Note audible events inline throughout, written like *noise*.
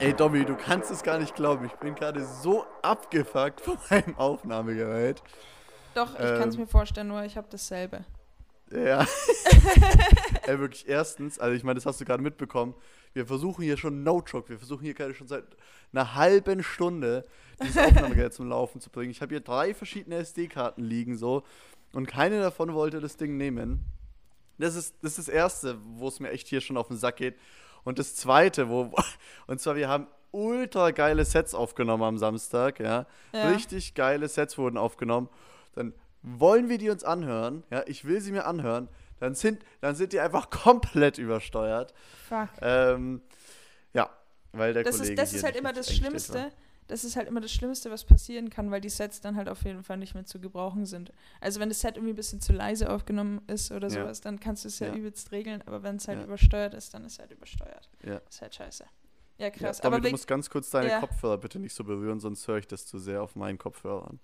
Ey, Domi, du kannst es gar nicht glauben. Ich bin gerade so abgefuckt von meinem Aufnahmegerät. Doch, ich kann es Ähm. mir vorstellen, nur ich habe dasselbe. Ja. *laughs* Ey, wirklich, erstens, also ich meine, das hast du gerade mitbekommen. Wir versuchen hier schon No-Joke, wir versuchen hier gerade schon seit einer halben Stunde dieses Aufnahmegerät zum Laufen zu bringen. Ich habe hier drei verschiedene SD-Karten liegen so und keine davon wollte das Ding nehmen. Das ist das, ist das Erste, wo es mir echt hier schon auf den Sack geht. Und das Zweite, wo, *laughs* und zwar, wir haben ultra geile Sets aufgenommen am Samstag, ja. Ja. Richtig geile Sets wurden aufgenommen. Dann wollen wir die uns anhören, ja. Ich will sie mir anhören. Dann sind, dann sind die einfach *laughs* komplett übersteuert. Fuck. Ähm, ja, weil der Das Kollege ist, das ist halt immer das eingestellt war. Das ist halt immer das Schlimmste, was passieren kann, weil die Sets dann halt auf jeden Fall nicht mehr zu gebrauchen sind. Also wenn das Set irgendwie ein bisschen zu leise aufgenommen ist oder Ja. sowas, dann kannst du es ja, Ja. übelst regeln, aber wenn es halt Ja. übersteuert ist, dann ist es halt übersteuert. Ja. ist halt scheiße. Ja, krass. Aber du musst ganz kurz deine. Kopfhörer bitte nicht so berühren, sonst höre ich das zu sehr auf meinen Kopfhörern.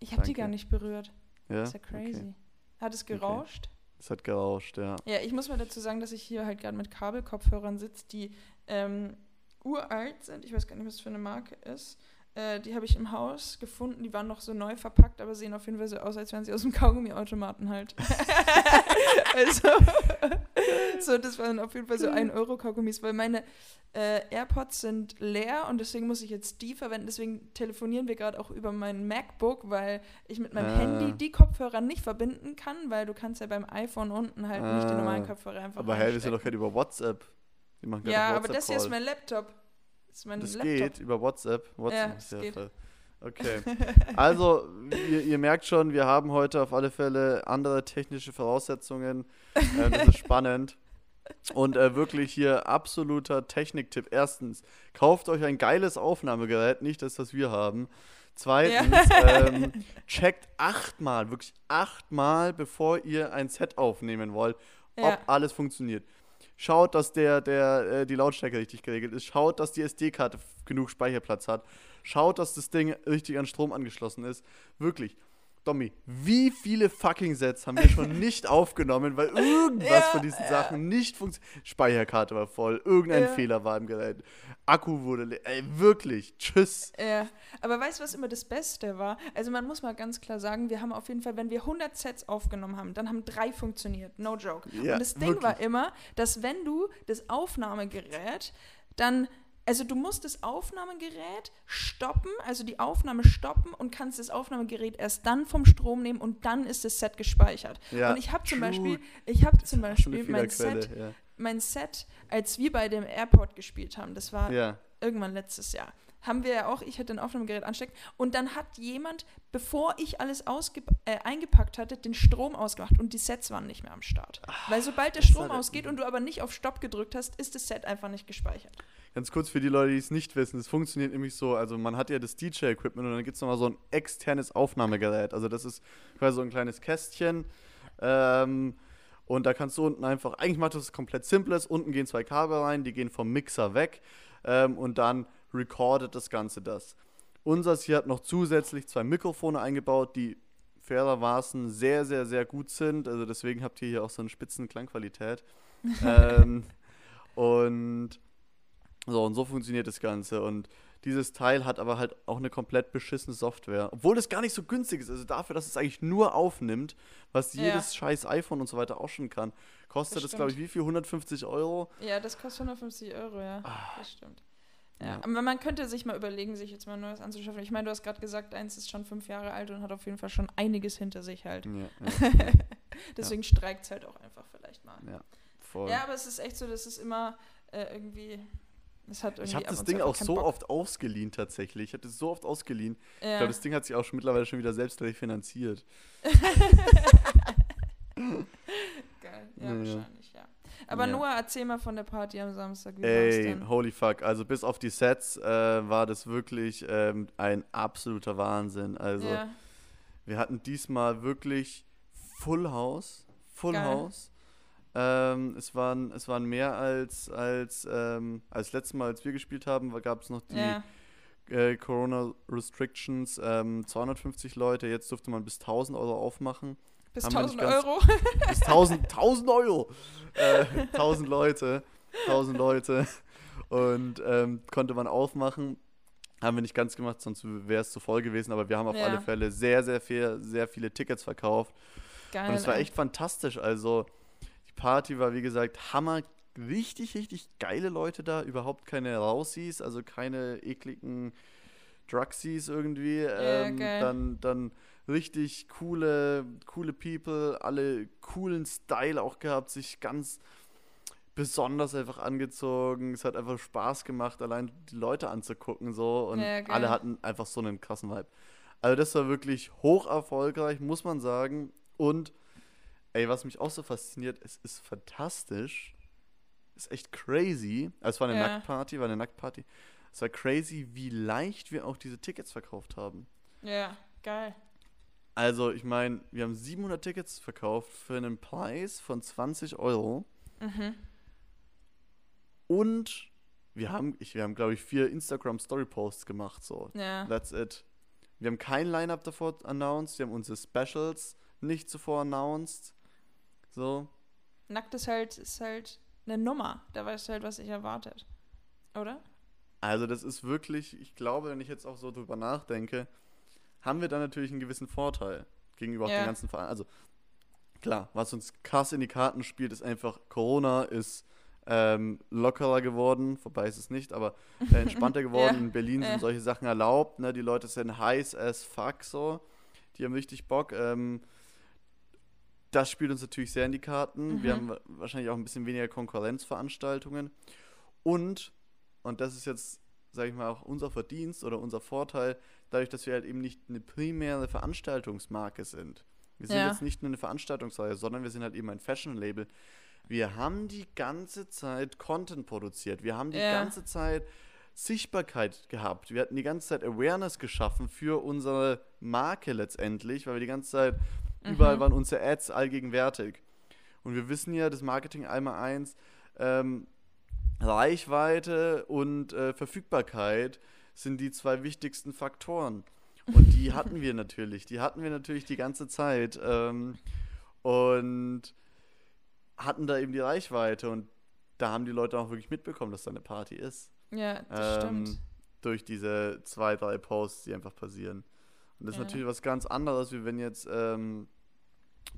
ich habe die gar nicht berührt. Ja? ist ja crazy. Okay. Hat es gerauscht? Es hat gerauscht, ja. Ja, ich muss mal dazu sagen, dass ich hier halt gerade mit Kabelkopfhörern sitze, die ähm, uralt sind. Ich weiß gar nicht, was das für eine Marke ist. Äh, die habe ich im Haus gefunden. Die waren noch so neu verpackt, aber sehen auf jeden Fall so aus, als wären sie aus dem Kaugummiautomaten halt. *laughs* also, so, das waren auf jeden Fall so 1-Euro-Kaugummis, weil meine äh, AirPods sind leer und deswegen muss ich jetzt die verwenden. Deswegen telefonieren wir gerade auch über mein MacBook, weil ich mit meinem Ah. Handy die Kopfhörer nicht verbinden kann, weil du kannst ja beim iPhone unten halt nicht den Ah. normalen Kopfhörer einfach Aber hey, wir sind doch gerade über WhatsApp. Wir machen Ja, aber das hier ist mein Laptop. Das ist mein Das Laptop. geht über WhatsApp. WhatsApp Ja, ist es geht. voll- Okay. *laughs* Also, ihr, ihr merkt schon, wir haben heute auf alle Fälle andere technische Voraussetzungen. Äh, das ist *laughs* spannend. Und äh, wirklich hier absoluter Techniktipp. Erstens, kauft euch ein geiles Aufnahmegerät, nicht das, was wir haben. Zweitens, *laughs* ähm, checkt achtmal, wirklich achtmal, bevor ihr ein Set aufnehmen wollt, ob Ja. alles funktioniert. Schaut, dass der, der, äh, die Lautstärke richtig geregelt ist. Schaut, dass die SD-Karte genug Speicherplatz hat. Schaut, dass das Ding richtig an Strom angeschlossen ist. Wirklich. Domi, wie viele fucking Sets haben wir schon nicht *laughs* aufgenommen, weil irgendwas Ja, von diesen Sachen nicht funktioniert? Speicherkarte war voll, irgendein Ja. Fehler war im Gerät, Akku wurde leer. Ey, wirklich, tschüss. Ja, aber weißt du, was immer das Beste war? Also man muss mal ganz klar sagen, wir haben auf jeden Fall, wenn wir 100 Sets aufgenommen haben, dann haben drei funktioniert, no joke. Ja, Und das Ding war wirklich. immer, dass wenn du das Aufnahmegerät dann also du musst das Aufnahmegerät stoppen, also die Aufnahme stoppen und kannst das Aufnahmegerät erst dann vom Strom nehmen und dann ist das Set gespeichert. Ja, und ich habe zum true. Beispiel, ich habe zum Beispiel mein Set, Fehlerquelle, mein Set, als wir bei dem Airport gespielt haben, das war Ja. ja. irgendwann letztes Jahr. Haben wir ja auch, ich hätte ein Aufnahmegerät ansteckt und dann hat jemand, bevor ich alles äh, eingepackt hatte, den Strom ausgemacht und die Sets waren nicht mehr am Start. Weil sobald der Strom ausgeht und du aber nicht auf Stopp gedrückt hast, ist das Set einfach nicht gespeichert. Ganz kurz für die Leute, die es nicht wissen, es funktioniert nämlich so, also man hat ja das DJ-Equipment und dann gibt es nochmal so ein externes Aufnahmegerät. Also das ist quasi so ein kleines Kästchen ähm, und da kannst du unten einfach, eigentlich macht das komplett simples, unten gehen zwei Kabel rein, die gehen vom Mixer weg ähm, und dann recordet das Ganze das. Unseres hier hat noch zusätzlich zwei Mikrofone eingebaut, die fairermaßen sehr, sehr, sehr gut sind. Also deswegen habt ihr hier auch so eine spitzen Klangqualität. *laughs* ähm, und so, und so funktioniert das Ganze. Und dieses Teil hat aber halt auch eine komplett beschissene Software. Obwohl das gar nicht so günstig ist. Also dafür, dass es eigentlich nur aufnimmt, was Ja. jedes scheiß iPhone und so weiter auch schon kann, kostet Das das, glaube ich, wie viel? 150 Euro? Ja, das kostet 150 Euro, ja. Das stimmt. Ja. Ja. Aber man könnte sich mal überlegen, sich jetzt mal ein neues anzuschaffen. Ich meine, du hast gerade gesagt, eins ist schon fünf Jahre alt und hat auf jeden Fall schon einiges hinter sich halt. Ja, ja, *laughs* Deswegen streikt es halt auch einfach vielleicht mal. ja voll. Ja, aber es ist echt so, das ist immer äh, irgendwie. Ich habe ab das Ding auch so Bock. oft ausgeliehen tatsächlich. Ich habe das so oft ausgeliehen. Ich Ja. glaube, das Ding hat sich auch schon mittlerweile schon wieder selbst refinanziert. *laughs* Geil, ja, Ja, ja. wahrscheinlich, ja. Aber Ja. Noah, erzähl mal von der Party am Samstag. Wie Ey, holy fuck. Also bis auf die Sets äh, war das wirklich ähm, ein absoluter Wahnsinn. Also ja. wir hatten diesmal wirklich Full House. Full Geil. House. Ähm, es, waren, es waren mehr als, als, ähm, als letztes Mal, als wir gespielt haben, gab es noch die ja. äh, Corona Restrictions. Ähm, 250 Leute, jetzt durfte man bis 1000 Euro aufmachen. Bis haben wir nicht 1000 ganz- Euro. *laughs* bis 1000, 1000 Euro. Äh, 1000 Leute. 1000 Leute. und ähm, konnte man aufmachen. Haben wir nicht ganz gemacht, sonst wäre es zu voll gewesen, aber wir haben auf Ja. alle Fälle sehr, sehr viel, sehr viele Tickets verkauft. Geil. Und es war echt fantastisch. Also, Party war, wie gesagt, Hammer. Richtig, richtig geile Leute da. Überhaupt keine Rausis, also keine ekligen Drugsies irgendwie. ähm, geil. dann, dann richtig coole, coole People, alle coolen Style auch gehabt, sich ganz besonders einfach angezogen. Es hat einfach Spaß gemacht, allein die Leute anzugucken so und Ja, alle hatten einfach so einen krassen Vibe. Also das war wirklich hoch erfolgreich, muss man sagen. Und ey, was mich auch so fasziniert, es ist fantastisch. Ist echt crazy. Also es war eine Ja. Nacktparty, war eine Nacktparty. Es war crazy, wie leicht wir auch diese Tickets verkauft haben. Ja, geil. Also, ich meine, wir haben 700 Tickets verkauft für einen Preis von 20 Euro. Mhm. Und wir haben, ich, wir haben, glaube ich, vier Instagram Story Posts gemacht. So, Ja. that's it. Wir haben kein Line-Up davor announced. Wir haben unsere Specials nicht zuvor announced. So. Nackt ist halt, ist halt eine Nummer. Da weißt du halt, was sich erwartet. Oder? Also, das ist wirklich, ich glaube, wenn ich jetzt auch so drüber nachdenke, haben wir da natürlich einen gewissen Vorteil gegenüber auch Ja. den ganzen Vereinen. Also, klar, was uns krass in die Karten spielt, ist einfach, Corona ist ähm, lockerer geworden, wobei ist es nicht, aber äh, entspannter *laughs* geworden. Ja. In Berlin sind Ja. solche Sachen erlaubt. Ne? Die Leute sind heiß as fuck so. Die haben richtig Bock. Ähm, das spielt uns natürlich sehr in die Karten. Wir Mhm. haben wa- wahrscheinlich auch ein bisschen weniger Konkurrenzveranstaltungen. Und, und das ist jetzt, sage ich mal, auch unser Verdienst oder unser Vorteil, dadurch, dass wir halt eben nicht eine primäre Veranstaltungsmarke sind. Wir sind Ja. jetzt nicht nur eine Veranstaltungsreihe, sondern wir sind halt eben ein Fashion-Label. Wir haben die ganze Zeit Content produziert. Wir haben die Ja. ganze Zeit Sichtbarkeit gehabt. Wir hatten die ganze Zeit Awareness geschaffen für unsere Marke letztendlich, weil wir die ganze Zeit überall Mhm. waren unsere Ads allgegenwärtig. Und wir wissen ja, das Marketing einmal eins, ähm, Reichweite und äh, Verfügbarkeit sind die zwei wichtigsten Faktoren. Und die *laughs* hatten wir natürlich. Die hatten wir natürlich die ganze Zeit. Ähm, und hatten da eben die Reichweite. Und da haben die Leute auch wirklich mitbekommen, dass da eine Party ist. Ja, das Ähm, stimmt. Durch diese zwei, drei Posts, die einfach passieren. Und das Ja. ist natürlich was ganz anderes, wie wenn jetzt ähm,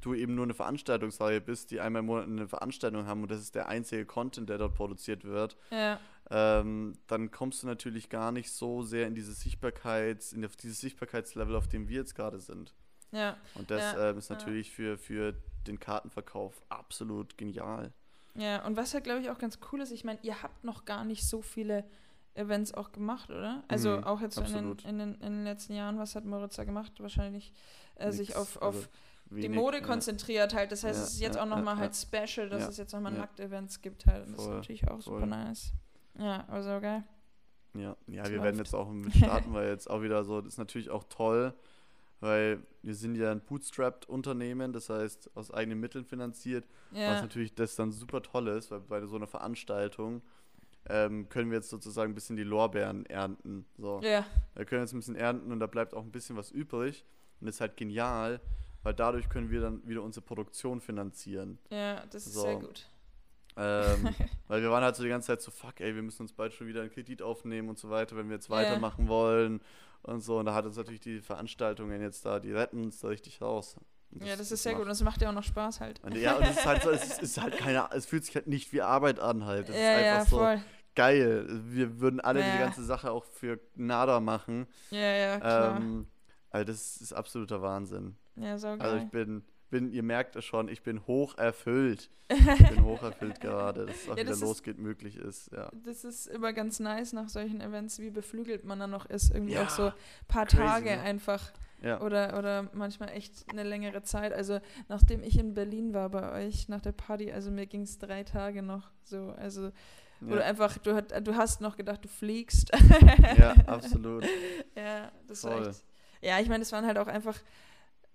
du eben nur eine Veranstaltungsreihe bist, die einmal im Monat eine Veranstaltung haben und das ist der einzige Content, der dort produziert wird. Ja, Ähm, dann kommst du natürlich gar nicht so sehr in diese Sichtbarkeits, in dieses Sichtbarkeitslevel, auf dem wir jetzt gerade sind. ja, Und das Ja, ähm, ist ja. natürlich für, für den Kartenverkauf absolut genial. ja. Und was ja, glaube ich, auch ganz cool ist, ich meine, ihr habt noch gar nicht so viele Events auch gemacht, oder? Also Mhm, auch jetzt so in den, in, den, in den letzten Jahren, was hat Moritz da gemacht? Wahrscheinlich äh, sich Nix, auf, auf also die wenig, Mode ja. konzentriert halt. Das heißt, Ja, es ist jetzt ja, auch nochmal halt special, dass es jetzt nochmal ja. Nackt-Events gibt halt. Und das ist Voll, natürlich auch super voll. nice. Ja, also geil. Ja, ja wir werden läuft. jetzt auch *laughs* mit starten, weil jetzt auch wieder so, das ist natürlich auch toll, weil wir sind ja ein Bootstrapped-Unternehmen, das heißt aus eigenen Mitteln finanziert, was natürlich das dann super toll ist, weil bei so einer Veranstaltung ähm, können wir jetzt sozusagen ein bisschen die Lorbeeren ernten. So. ja, Wir können jetzt ein bisschen ernten und da bleibt auch ein bisschen was übrig und das ist halt genial, weil dadurch können wir dann wieder unsere Produktion finanzieren. ja, das ist So. sehr gut. Ähm, *laughs* weil wir waren halt so die ganze Zeit so, fuck, ey, wir müssen uns bald schon wieder einen Kredit aufnehmen und so weiter, wenn wir jetzt Ja. weitermachen wollen und so. Und da hat uns natürlich die Veranstaltungen jetzt da, die retten uns da richtig raus. Und ja, das ist sehr macht- gut und es macht ja auch noch Spaß halt. Und ja, und es ist halt so, es ist, halt keine, es fühlt sich halt nicht wie Arbeit an halt. Es ja, ist ja, einfach so voll. geil. Wir würden alle Ja. die ganze Sache auch für Nada machen. Ja, ja, klar. Ähm, also das ist absoluter Wahnsinn. ja, saugeil. Also ich bin, bin, ihr merkt es schon, ich bin hoch erfüllt. Ich bin hoch erfüllt *laughs* gerade, dass es auch Ja, wieder das ist- losgeht, möglich ist. Ja. Das ist immer ganz nice nach solchen Events, wie beflügelt man dann noch ist. Irgendwie Ja, auch so ein paar crazy, Tage ne? einfach ja. oder, oder manchmal echt eine längere Zeit. Also nachdem ich in Berlin war bei euch nach der Party, also mir ging es drei Tage noch so. Also wo du Ja, einfach, du, hat, du hast noch gedacht, du fliegst. ja, *laughs* absolut. ja, das war Voll. echt. Ja, ich meine, es waren halt auch einfach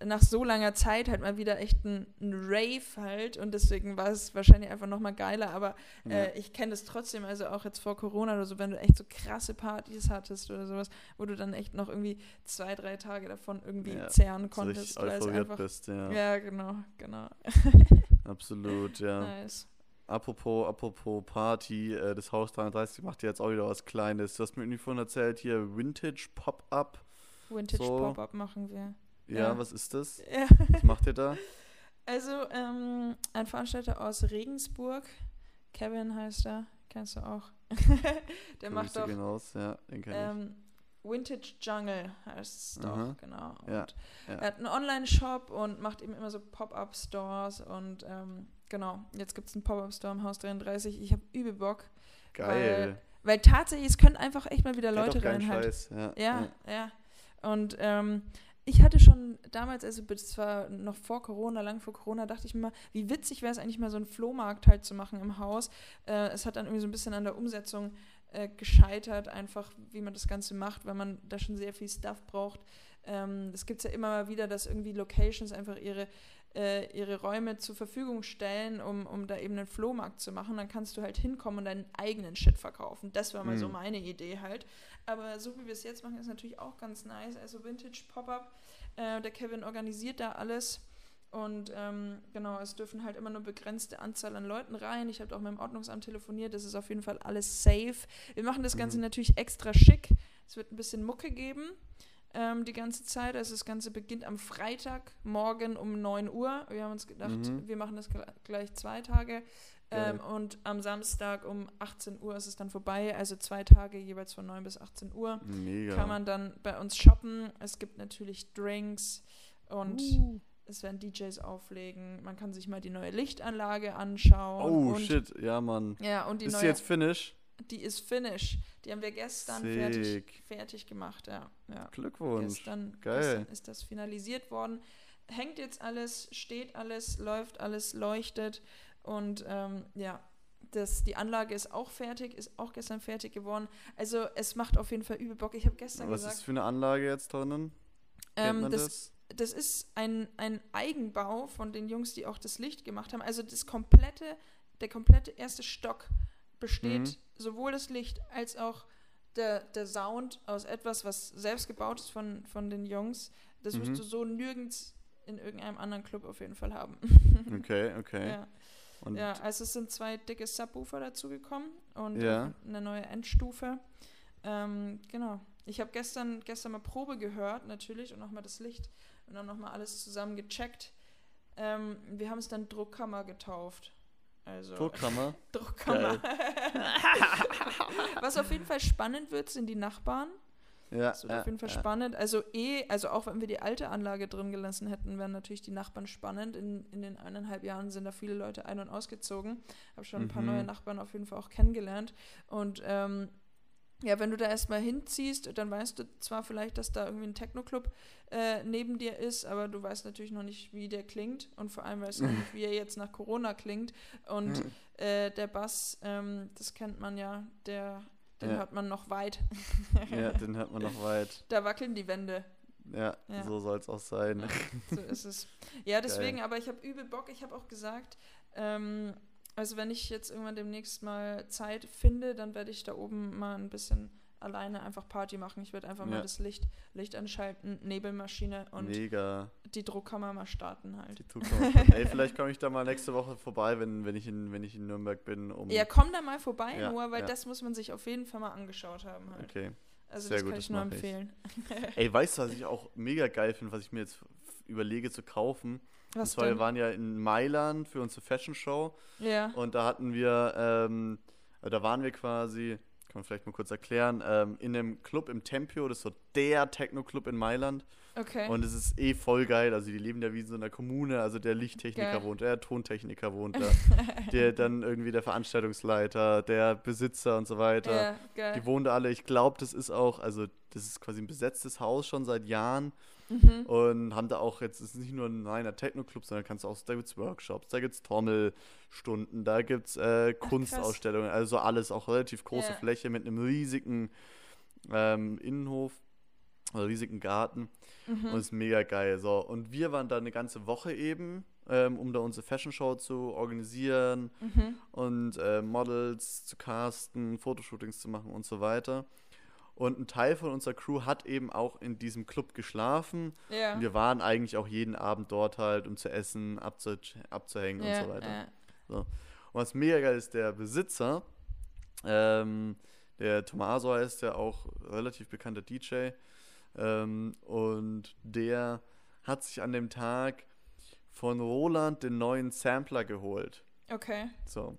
nach so langer Zeit halt mal wieder echt ein, ein Rave halt und deswegen war es wahrscheinlich einfach nochmal geiler, aber Ja. äh, ich kenne das trotzdem, also auch jetzt vor Corona oder so, wenn du echt so krasse Partys hattest oder sowas, wo du dann echt noch irgendwie zwei, drei Tage davon irgendwie Ja, zehren so konntest. richtig weil es einfach, bist, ja. ja. genau, genau. *laughs* Absolut, ja. Nice. apropos, apropos Party, äh, das Haus 33 macht ja jetzt auch wieder was Kleines. Du hast mir irgendwie vorhin erzählt, hier Vintage Pop-Up. Vintage So. Pop-Up machen wir. Ja, Ja. was ist das? Ja. Was macht ihr da? *laughs* Also, ähm, ein Veranstalter aus Regensburg, Kevin heißt er, kennst du auch. *laughs* Der macht Grüße doch gehen raus, ja, den kenn ich. ähm, Vintage Jungle, heißt es doch, Aha. genau. Und Ja, ja. er hat einen Online-Shop und macht eben immer so Pop-Up-Stores und ähm, genau, jetzt gibt es einen Pop-Up-Store im Haus 33. Ich habe übel Bock, Geil. weil tatsächlich, es können einfach echt mal wieder Leute rein halt. Scheiß. Ja, Ja, ja. Und ähm, ich hatte schon damals, also das war noch vor Corona, lang vor Corona, dachte ich mir mal, wie witzig wäre es eigentlich mal so einen Flohmarkt halt zu machen im Haus. Äh, es hat dann irgendwie so ein bisschen an der Umsetzung äh, gescheitert, einfach wie man das Ganze macht, weil man da schon sehr viel Stuff braucht. Ähm, das gibt es ja immer mal wieder, dass irgendwie Locations einfach ihre äh, ihre Räume zur Verfügung stellen, um, um da eben einen Flohmarkt zu machen. Dann kannst du halt hinkommen und deinen eigenen Shit verkaufen. Das war mal so Mhm. meine Idee halt. Aber so wie wir es jetzt machen, ist natürlich auch ganz nice. Also Vintage Pop-Up. Äh, der Kevin organisiert da alles. Und ähm, genau, es dürfen halt immer nur begrenzte Anzahl an Leuten rein. Ich habe auch mit dem Ordnungsamt telefoniert. Das ist auf jeden Fall alles safe. Wir machen das Ganze Mhm. natürlich extra schick. Es wird ein bisschen Mucke geben ähm, die ganze Zeit. Also das Ganze beginnt am Freitag, morgen um 9 Uhr. Wir haben uns gedacht, Mhm. wir machen das gl- gleich zwei Tage. Ähm, und am Samstag um 18 Uhr ist es dann vorbei. Also zwei Tage jeweils von 9 bis 18 Uhr. Mega. Kann man dann bei uns shoppen. Es gibt natürlich Drinks und Uh. es werden DJs auflegen. Man kann sich mal die neue Lichtanlage anschauen. Oh, shit, ja, Mann. Ja, und die Ist neue jetzt Finish? Die ist Finish. Die haben wir gestern fertig, fertig gemacht, ja. ja. Glückwunsch. Gestern, Geil. gestern ist das finalisiert worden. Hängt jetzt alles, steht alles, läuft alles, leuchtet. Und ähm, ja, das, die Anlage ist auch fertig, ist auch gestern fertig geworden. Also es macht auf jeden Fall übel Bock. Ich habe gestern Was ist gesagt, für eine Anlage jetzt drinnen? Ähm, das, das? das ist ein, ein Eigenbau von den Jungs, die auch das Licht gemacht haben. Also das komplette, der komplette erste Stock besteht Mhm. sowohl das Licht als auch der, der Sound aus etwas, was selbst gebaut ist von, von den Jungs. Das wirst Mhm. du so nirgends in irgendeinem anderen Club auf jeden Fall haben. *laughs* Okay, okay. Ja, Und ja, also es sind zwei dicke Subwoofer dazugekommen und Ja. eine neue Endstufe. Ähm, genau. Ich habe gestern, gestern mal Probe gehört, natürlich, und nochmal das Licht und dann nochmal alles zusammen gecheckt. Ähm, wir haben es dann Druckkammer getauft. Also Druckkammer. *laughs* Druckkammer. *laughs* Was auf jeden Fall spannend wird, sind die Nachbarn. Ja, Das wird ja, auf jeden Fall ja. spannend. Also eh, also auch wenn wir die alte Anlage drin gelassen hätten, wären natürlich die Nachbarn spannend. In, in den eineinhalb Jahren sind da viele Leute ein- und ausgezogen. Habe schon ein paar Mhm. neue Nachbarn auf jeden Fall auch kennengelernt. Und ähm, ja, wenn du da erstmal hinziehst, dann weißt du zwar vielleicht, dass da irgendwie ein Techno-Club äh, neben dir ist, aber du weißt natürlich noch nicht, wie der klingt. Und vor allem weißt du nicht, wie er jetzt nach Corona klingt. Und äh, der Bass, ähm, das kennt man ja, der, den Ja. hört man noch weit. Ja, den hört man noch weit. *laughs* Da wackeln die Wände. Ja, Ja. so soll es auch sein. So ist es. Ja, deswegen, aber ich habe übel Bock. Ich habe auch gesagt, ähm, also wenn ich jetzt irgendwann demnächst mal Zeit finde, dann werde ich da oben mal ein bisschen alleine einfach Party machen. Ich werde einfach mal Ja. das Licht, Licht anschalten, Nebelmaschine und Mega. die Druckkammer mal starten halt. Die Zukunft. Ey, vielleicht komme ich da mal nächste Woche vorbei, wenn, wenn, ich, in, wenn ich in Nürnberg bin. Um, Ja, komm da mal vorbei, Ja, nur weil ja. das muss man sich auf jeden Fall mal angeschaut haben halt. Okay. Also sehr das gut, kann das ich nur mach ich. empfehlen. *laughs* Ey, weißt du, was ich auch mega geil finde, was ich mir jetzt überlege zu kaufen? und Was zwar, wir denn? waren ja in Mailand für unsere Fashion Show Ja. und da hatten wir, ähm, äh, da waren wir quasi, kann man vielleicht mal kurz erklären, ähm, in einem Club im Tempio, das ist so der Techno-Club in Mailand. Okay. Und es ist eh voll geil. Also die leben ja wie in so einer Kommune. Also der Lichttechniker Geil. wohnt, der Tontechniker wohnt da. *laughs* der dann irgendwie der Veranstaltungsleiter, der Besitzer und so weiter. ja, geil. Die wohnen da alle. Ich glaube, das ist auch, also das ist quasi ein besetztes Haus schon seit Jahren. Mhm. Und haben da auch jetzt, es ist nicht nur ein reiner Techno-Club, sondern kannst auch, da gibt es Workshops, da gibt es Trommelstunden, da gibt es äh, Kunstausstellungen, also alles, auch relativ große Ja. Fläche mit einem riesigen ähm, Innenhof, riesigen Garten. Mhm. Und ist mega geil. So, und wir waren da eine ganze Woche eben, ähm, um da unsere Fashion Show zu organisieren Mhm. und äh, Models zu casten, Fotoshootings zu machen und so weiter. Und ein Teil von unserer Crew hat eben auch in diesem Club geschlafen. Ja. Und wir waren eigentlich auch jeden Abend dort halt, um zu essen, abzu abzuhängen ja, und so weiter. ja. Und was mega geil ist, der Besitzer, ähm, der Tomaso heißt der auch relativ bekannter DJ. Ähm, und der hat sich an dem Tag von Roland den neuen Sampler geholt. Okay. So.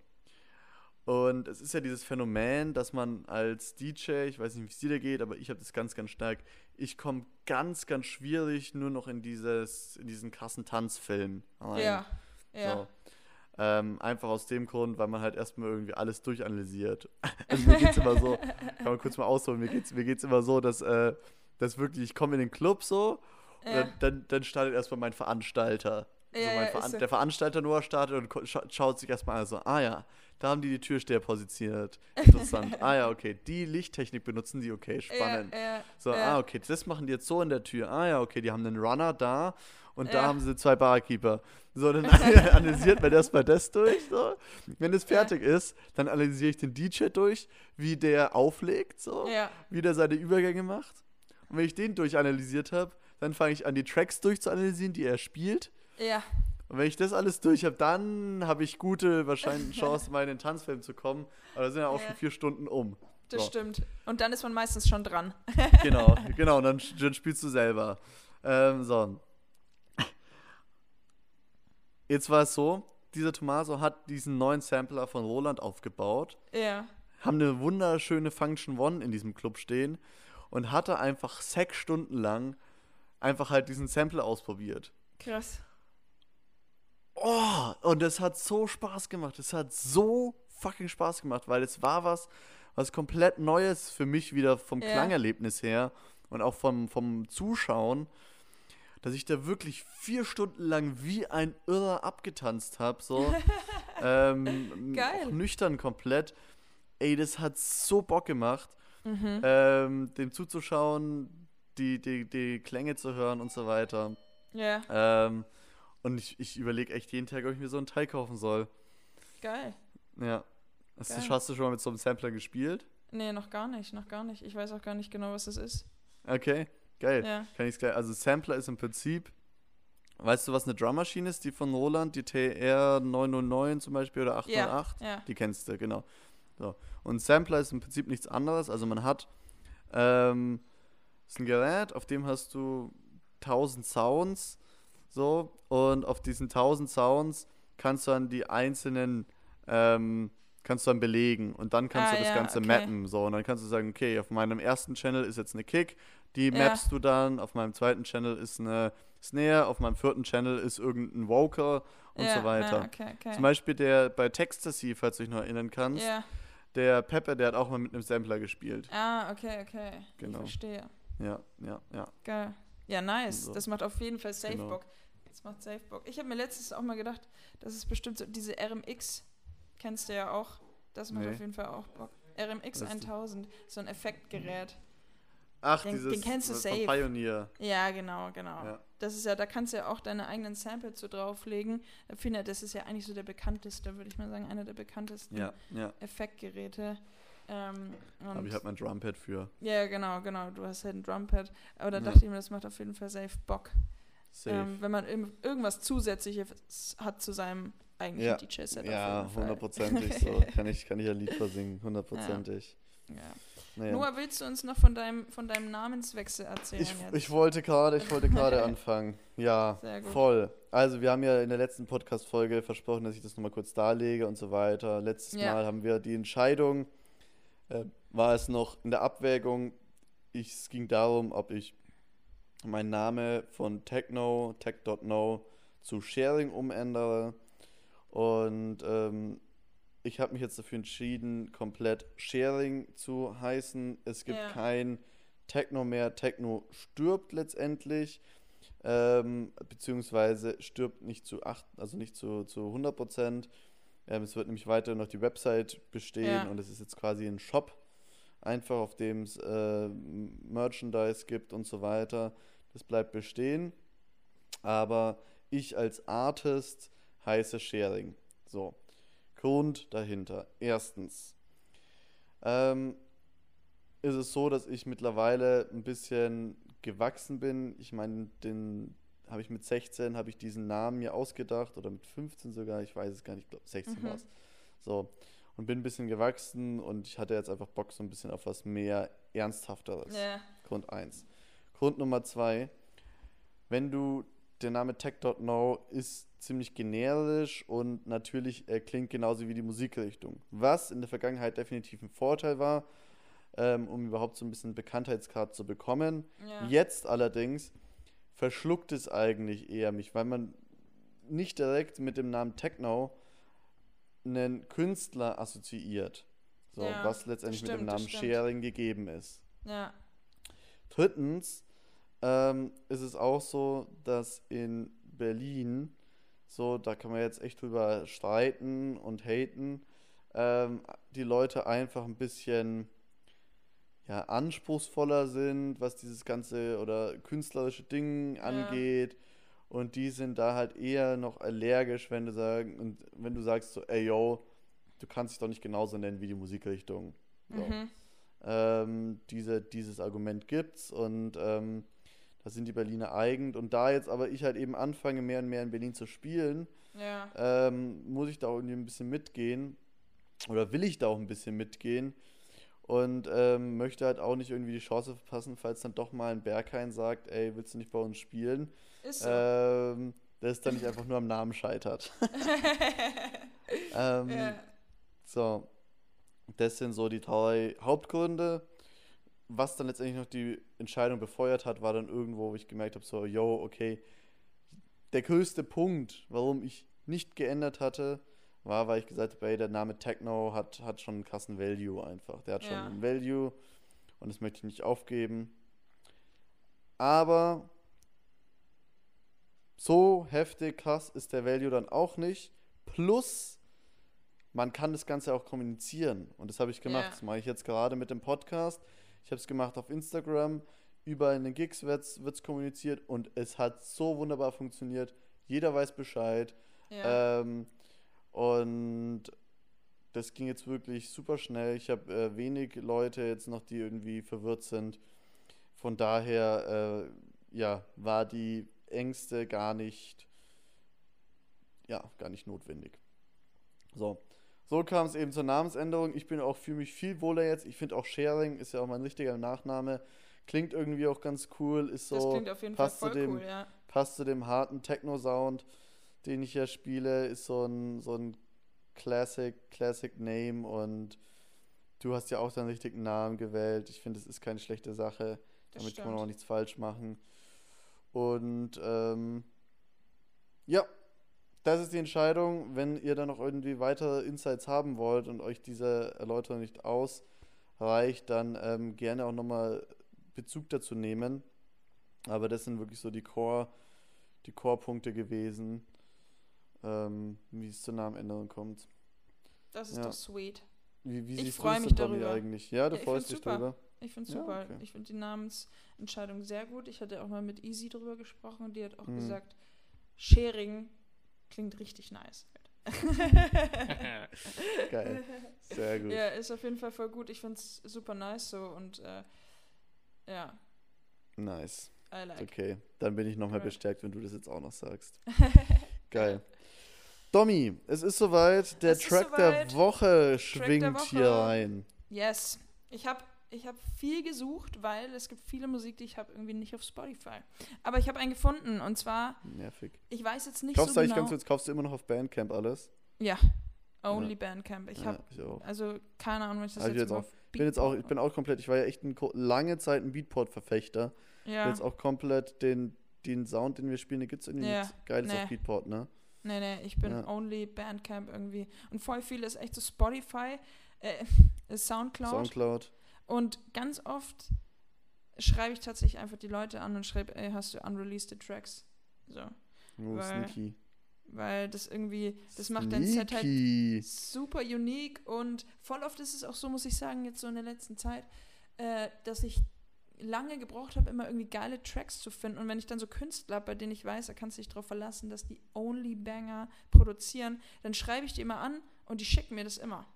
Und es ist ja dieses Phänomen, dass man als DJ, ich weiß nicht, wie es dir da geht, aber ich habe das ganz, ganz stark. Ich komme ganz, ganz schwierig nur noch in dieses, in diesen krassen Tanzfilm rein. Ja. Ja. So. Ähm, einfach aus dem Grund, weil man halt erstmal irgendwie alles durchanalysiert. Also *laughs* mir geht's immer so, kann man kurz mal ausholen, mir geht's, mir geht's immer so, dass, äh, dass wirklich, ich komme in den Club so, und Ja. dann, dann, dann startet erstmal mein Veranstalter. Ja, so mein Veran so. Der Veranstalter nur startet und scha schaut sich erstmal an, so, ah ja, da haben die die Türsteher positioniert. Interessant. *laughs* ah ja, okay, die Lichttechnik benutzen die, okay, spannend. Ja, So, ah, okay, das machen die jetzt so in der Tür. Ah ja, okay, die haben einen Runner da und da haben sie zwei Barkeeper. So, dann *laughs* analysiert man erstmal das durch. So. Wenn es fertig ist, dann analysiere ich den DJ durch, wie der auflegt, so, wie der seine Übergänge macht. Und wenn ich den durchanalysiert habe, dann fange ich an, die Tracks durchzuanalysieren, die er spielt. Ja. Und wenn ich das alles durch habe, dann habe ich gute wahrscheinlich *laughs* Chancen, mal in den Tanzfilm zu kommen. Aber da sind ja auch Ja. schon vier Stunden um. Das So. stimmt. Und dann ist man meistens schon dran. *laughs* Genau, genau, und dann, dann spielst du selber. Ähm, so. Jetzt war es so, dieser Tomaso hat diesen neuen Sampler von Roland aufgebaut, Ja. haben eine wunderschöne Function One in diesem Club stehen und hatte einfach sechs Stunden lang einfach halt diesen Sampler ausprobiert. Krass. Oh, und es hat so Spaß gemacht. Es hat so fucking Spaß gemacht, weil es war was, was komplett Neues für mich wieder vom Ja. Klangerlebnis her und auch vom, vom Zuschauen, dass ich da wirklich vier Stunden lang wie ein Irrer abgetanzt habe, so. *laughs* ähm, Geil. Auch nüchtern komplett. Ey, das hat so Bock gemacht, Mhm. ähm, dem zuzuschauen, die, die, die Klänge zu hören und so weiter. Ja. Ähm, und ich, ich überlege echt jeden Tag, ob ich mir so einen Teil kaufen soll. Geil. Ja. Hast, du- Geil. hast du schon mal mit so einem Sampler gespielt? Nee, noch gar nicht, noch gar nicht. Ich weiß auch gar nicht genau, was das ist. Okay, geil. Ja. Kann ich's gleich. Also Sampler ist im Prinzip, weißt du, was eine Drummaschine ist? Die von Roland, die TR 909 zum Beispiel oder 808? Ja. Die kennst du, genau. So. Und Sampler ist im Prinzip nichts anderes. Also man hat, ähm, ist ein Gerät, auf dem hast du 1000 Sounds, so, und auf diesen 1000 Sounds kannst du dann die einzelnen, ähm, kannst du dann belegen und dann kannst Ah, du das ja, Ganze okay. mappen, so, und dann kannst du sagen, okay, auf meinem ersten Channel ist jetzt eine Kick, die Ja. mappst du dann, auf meinem zweiten Channel ist eine Snare, auf meinem vierten Channel ist irgendein Vocal und ja, so weiter. Okay, okay. Zum Beispiel der bei Textasy, falls du dich noch erinnern kannst. Der Peppe, der hat auch mal mit einem Sampler gespielt. Ah, okay, okay. Genau. Ich verstehe. Ja, ja, ja. Geil. Ja, nice. So. Das macht auf jeden Fall safe Genau. Bock. Das macht safe Bock. Ich habe mir letztens auch mal gedacht, das ist bestimmt so diese RMX. Kennst du ja auch. Das macht Nee. auf jeden Fall auch Bock. RMX Was ist das? 1000, so ein Effektgerät. Ach, Den- dieses den kennst du safe. Pioneer. Ja, genau, genau. Ja. Das ist ja, da kannst du ja auch deine eigenen Sample zu drauflegen. Ich finde, das ist ja eigentlich so der bekannteste, würde ich mal sagen, einer der bekanntesten Ja, ja. Effektgeräte. Ähm, Aber ich halt mein Drumpad für. ja, genau, genau. Du hast halt ein Drumpad. Aber da dachte ich mir, das macht auf jeden Fall safe Bock. Safe. Ähm, wenn man irg- irgendwas Zusätzliches hat zu seinem eigentlichen. DJ-Set. ja, hundertprozentig so. *laughs* Kann ich, kann ich ein Lied versingen, hundertprozentig. Ja. Naja. Noah, willst du uns noch von deinem, von deinem Namenswechsel erzählen Ich, jetzt? ich wollte gerade, ich wollte *laughs* gerade anfangen. Ja, voll. Also wir haben ja in der letzten Podcast-Folge versprochen, dass ich das nochmal kurz darlege und so weiter. Letztes Ja. Mal haben wir die Entscheidung, äh, war es noch in der Abwägung, ich, es ging darum, ob ich meinen Name von Techno, Tech.no zu Sharing umändere. Und ähm, ich habe mich jetzt dafür entschieden, komplett Sharing zu heißen. Es gibt Ja. kein Techno mehr. Techno stirbt letztendlich. Ähm, beziehungsweise stirbt nicht zu acht, also nicht zu, zu 100 Prozent. Ähm, es wird nämlich weiter noch die Website bestehen Ja. und es ist jetzt quasi ein Shop, einfach auf dem es äh, Merchandise gibt und so weiter. Das bleibt bestehen. Aber ich als Artist heiße Sharing. So. Grund dahinter. Erstens ähm, ist es so, dass ich mittlerweile ein bisschen gewachsen bin. Ich meine, den habe ich mit 16 habe ich diesen Namen mir ausgedacht oder mit 15 sogar, ich weiß es gar nicht, ich glaube 16 Mhm. war es. So. Und bin ein bisschen gewachsen und ich hatte jetzt einfach Bock so ein bisschen auf was mehr Ernsthafteres. Ja. Grund 1. Grund Nummer 2. Wenn du, der Name Tech.no ist ziemlich generisch und natürlich er klingt genauso wie die Musikrichtung. Was in der Vergangenheit definitiv ein Vorteil war, ähm, um überhaupt so ein bisschen Bekanntheitsgrad zu bekommen. Ja. Jetzt allerdings verschluckt es eigentlich eher mich, weil man nicht direkt mit dem Namen Techno einen Künstler assoziiert. So, Ja, was letztendlich mit dem stimmt, Namen stimmt. Sharing gegeben ist. Ja. Drittens ähm, ist es auch so, dass in Berlin, so, da kann man jetzt echt drüber streiten und haten, ähm, die Leute einfach ein bisschen ja, anspruchsvoller sind, was dieses ganze oder künstlerische Ding angeht. Und die sind da halt eher noch allergisch, wenn du sagen, und wenn du sagst so, ey yo, du kannst dich doch nicht genauso nennen wie die Musikrichtung. So. Mhm. Ähm, diese, dieses Argument gibt's und ähm, da sind die Berliner eigen. Und da jetzt aber ich halt eben anfange, mehr und mehr in Berlin zu spielen, Ja. ähm, muss ich da auch irgendwie ein bisschen mitgehen. Oder will ich da auch ein bisschen mitgehen. Und ähm, möchte halt auch nicht irgendwie die Chance verpassen, falls dann doch mal ein Berghain sagt, ey, willst du nicht bei uns spielen? Ist so. Ähm, dass es dann nicht einfach nur am Namen scheitert. *laughs* *laughs* ähm, ja. so, das sind so die drei Hauptgründe. Was dann letztendlich noch die Entscheidung befeuert hat, war dann irgendwo, wo ich gemerkt habe, so, yo, okay, der größte Punkt, warum ich nicht geändert hatte, war, weil ich gesagt habe, ey, der Name Techno hat, hat schon einen krassen Value einfach. Der hat schon Ja. einen Value und das möchte ich nicht aufgeben. Aber so heftig krass ist der Value dann auch nicht. Plus, man kann das Ganze auch kommunizieren. Und das habe ich gemacht. Ja. Das mache ich jetzt gerade mit dem Podcast. Ich habe es gemacht auf Instagram. Überall in den Gigs wird es kommuniziert und es hat so wunderbar funktioniert. Jeder weiß Bescheid. ja. Ähm, und das ging jetzt wirklich super schnell. Ich habe äh, wenig Leute jetzt noch, die irgendwie verwirrt sind. Von daher, äh, ja, war die Ängste gar nicht, ja, gar nicht notwendig. So, so kam es eben zur Namensänderung. Ich bin auch fühle mich viel wohler jetzt. Ich finde auch Sharing ist ja auch mein richtiger Nachname. Klingt irgendwie auch ganz cool. Ist das so klingt auf jeden Fall passt zu voll dem- cool, ja. passt zu dem harten Techno-Sound, den ich ja spiele, ist so ein, so ein Classic, Classic Name und du hast ja auch deinen richtigen Namen gewählt. Ich finde, es ist keine schlechte Sache. Das Damit kann man stimmt. auch nichts falsch machen. Und ähm, ja, das ist die Entscheidung. Wenn ihr dann noch irgendwie weitere Insights haben wollt und euch diese Erläuterung nicht ausreicht, dann ähm, gerne auch nochmal Bezug dazu nehmen. Aber das sind wirklich so die Core, die Core-Punkte gewesen, ähm, wie es zur Namenänderung kommt. Das ist Ja. doch sweet. Wie, wie Ich siehst du freu das mich darüber. eigentlich? Ja, du Ja, ich freust dich super. drüber. Ich finde Ja, super. okay. Ich finde die Namensentscheidung sehr gut. Ich hatte auch mal mit Easy drüber gesprochen und die hat auch Mhm. gesagt, Sharing klingt richtig nice. *laughs* Geil. Sehr gut. Ja, ist auf jeden Fall voll gut. Ich finde es super nice so und äh, ja, Nice. I like. Okay, dann bin ich noch mal Right. bestärkt, wenn du das jetzt auch noch sagst. *laughs* Geil. Domi, es ist soweit. Der Es Track soweit. der Woche schwingt der Woche. hier rein. Yes. Ich habe ich hab viel gesucht, weil es gibt viele Musik, die ich habe irgendwie nicht auf Spotify. Aber ich habe einen gefunden und zwar, Nervig. ich weiß jetzt nicht Kaufst du so genau. ganz kurz, kaufst du immer noch auf Bandcamp alles? ja, Only Bandcamp. Ich ja, habe ich auch. also keine Ahnung, ich das Hab ich jetzt jetzt auch. bin jetzt auch, ich Beatport bin auch komplett, ich war ja echt ein, lange Zeit ein Beatport-Verfechter. mache. Ja. Jetzt auch komplett den, den Sound, den wir spielen, den gibt es irgendwie Ja, nichts Geiles nee. auf Beatport, ne? Nee, nee, ich bin Ja. only Bandcamp irgendwie. Und voll viel ist echt so Spotify, äh, *laughs* Soundcloud. Soundcloud. Und ganz oft schreibe ich tatsächlich einfach die Leute an und schreibe, ey, hast du unreleased Tracks? So. Oh, Weil- sneaky. Weil das irgendwie, das macht dein Set halt super unique und voll oft ist es auch so, muss ich sagen, jetzt so in der letzten Zeit, äh, dass ich lange gebraucht habe, immer irgendwie geile Tracks zu finden. Und wenn ich dann so Künstler, hab, bei denen ich weiß, da kannst du dich drauf verlassen, dass die Only Banger produzieren, dann schreibe ich die immer an und die schicken mir das immer.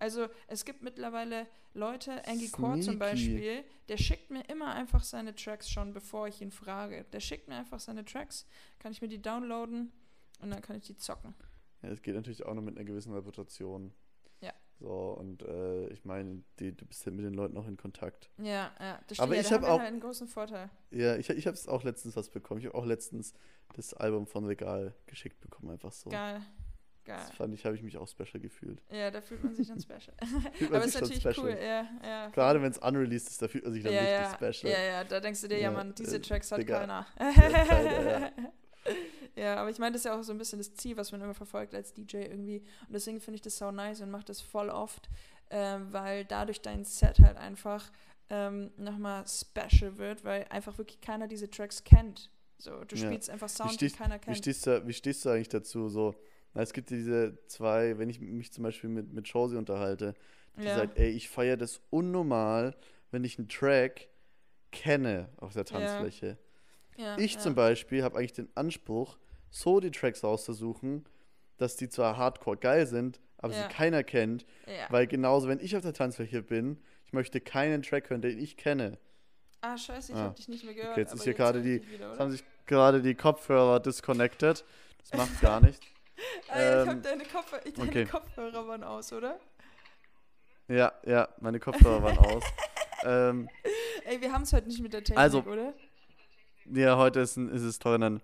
Also es gibt mittlerweile Leute, Angie Core zum. Beispiel, der schickt mir immer einfach seine Tracks schon, bevor ich ihn frage. Der schickt mir einfach seine Tracks, kann ich mir die downloaden und dann kann ich die zocken. Ja, es geht natürlich auch noch mit einer gewissen Reputation. So, und äh, ich meine, die, du bist ja mit den Leuten auch in Kontakt. Ja, ja, das Aber stimmt. ja, ich da hab haben wir auch- halt einen großen Vorteil. Ja, ich, ich habe es auch letztens was bekommen. Ich habe auch letztens das Album von Regal geschickt bekommen, einfach so. Geil. Geil. Das fand ich, habe ich mich auch special gefühlt. Ja, da fühlt man sich dann special. *laughs* Fühlt man Aber sich ist natürlich special. cool, ja, ja. Gerade wenn es unreleased ist, da fühlt man sich dann ja, richtig ja, special. Ja, ja, da denkst du dir, ja, Ja, Mann, diese äh, Tracks hat Digga. keiner. keiner, *laughs* ja. aber ich meine, das ist ja auch so ein bisschen das Ziel, was man immer verfolgt als DJ irgendwie. Und deswegen finde ich das so nice und mache das voll oft, ähm, weil dadurch dein Set halt einfach ähm, nochmal special wird, weil einfach wirklich keiner diese Tracks kennt. So, du Ja. spielst einfach Sound, den stehst- keiner Wie kennt. stehst, du, wie stehst du eigentlich dazu? So, es gibt diese zwei, wenn ich mich zum Beispiel mit, mit Josie unterhalte, die Ja. sagt, ey, ich feiere das unnormal, wenn ich einen Track kenne auf der. Tanzfläche. Ja, Ich ja. zum Beispiel habe eigentlich den Anspruch, so die Tracks rauszusuchen, dass die zwar hardcore geil sind, aber sie keiner kennt, weil genauso, wenn ich auf der Tanzfläche bin, ich möchte keinen Track hören, den ich kenne. Ah, scheiße, ich Ah. hab dich nicht mehr gehört. jetzt aber ist hier gerade die- ich Wieder, Jetzt haben sich gerade die Kopfhörer disconnected. Das macht gar nichts. *laughs* Ja, ich hab ähm, deine, Kopfhörer, deine okay. Kopfhörer waren aus, oder? Ja, ja, meine Kopfhörer waren aus. *laughs* ähm, Ey, wir haben es heute nicht mit der Technik, Also- oder? ja, heute ist, ist es teuer. dann.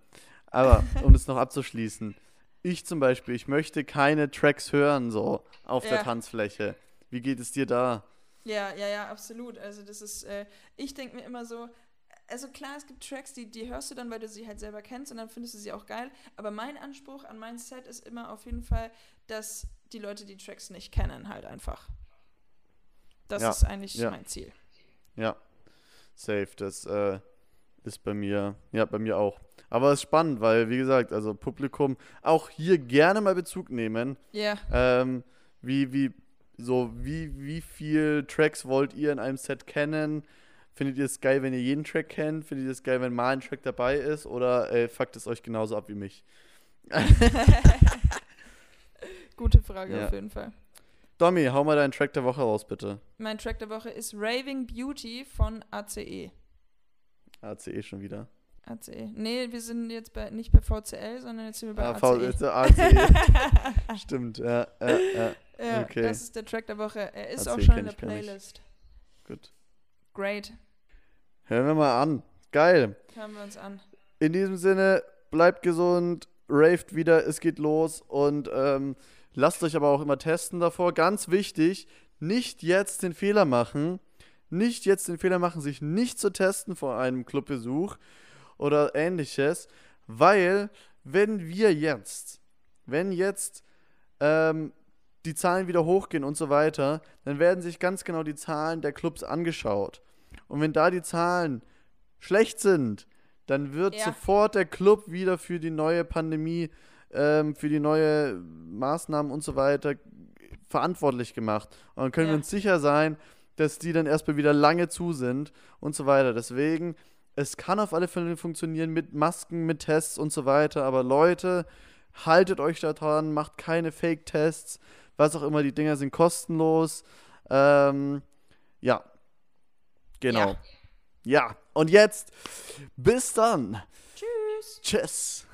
Aber um das noch abzuschließen, ich zum Beispiel, ich möchte keine Tracks hören so auf der Ja. Tanzfläche. Wie geht es dir da? Ja, ja, ja, absolut. Also das ist, äh, ich denke mir immer so, also klar, es gibt Tracks, die, die hörst du dann, weil du sie halt selber kennst und dann findest du sie auch geil. Aber mein Anspruch an mein Set ist immer auf jeden Fall, dass die Leute die Tracks nicht kennen, halt einfach. Das Ja, ist eigentlich ja. mein Ziel. Ja, safe. Das äh, ist bei mir, ja, bei mir auch. Aber es ist spannend, weil, wie gesagt, also Publikum auch hier gerne mal Bezug nehmen. Ja, Ähm, wie, wie, so, wie, wie viel Tracks wollt ihr in einem Set kennen? Findet ihr es geil, wenn ihr jeden Track kennt? Findet ihr es geil, wenn mal ein Track dabei ist? Oder äh, fuckt es euch genauso ab wie mich? *laughs* gute Frage Ja. auf jeden Fall. Domi, hau mal deinen Track der Woche raus, bitte. Mein Track der Woche ist Raving Beauty von. ACE. ACE schon wieder. ACE. Nee, wir sind jetzt bei, nicht bei VCL, sondern jetzt sind wir bei. Ah, ACE. V- ist der ACE. Stimmt, ja, ja, ja. ja, okay. das ist der Track der Woche. Er ist ACE auch schon in der. Playlist. Gut. Great. Hören wir mal an. Geil. Hören wir uns an. In diesem Sinne, bleibt gesund, raved wieder, es geht los und ähm, lasst euch aber auch immer testen davor. Ganz wichtig, nicht jetzt den Fehler machen, nicht jetzt den Fehler machen, sich nicht zu testen vor einem Clubbesuch oder ähnliches, weil wenn wir jetzt, wenn jetzt ähm, die Zahlen wieder hochgehen und so weiter, dann werden sich ganz genau die Zahlen der Clubs angeschaut. Und wenn da die Zahlen schlecht sind, dann wird Ja. sofort der Club wieder für die neue Pandemie, ähm, für die neue Maßnahmen und so weiter verantwortlich gemacht. Und dann können Ja. wir uns sicher sein, dass die dann erstmal wieder lange zu sind und so weiter. Deswegen, es kann auf alle Fälle funktionieren mit Masken, mit Tests und so weiter. Aber Leute, haltet euch da dran, macht keine Fake-Tests, was auch immer, die Dinger sind kostenlos. Ähm, ja, genau. Ja. Ja, und jetzt bis dann. Tschüss. Tschüss.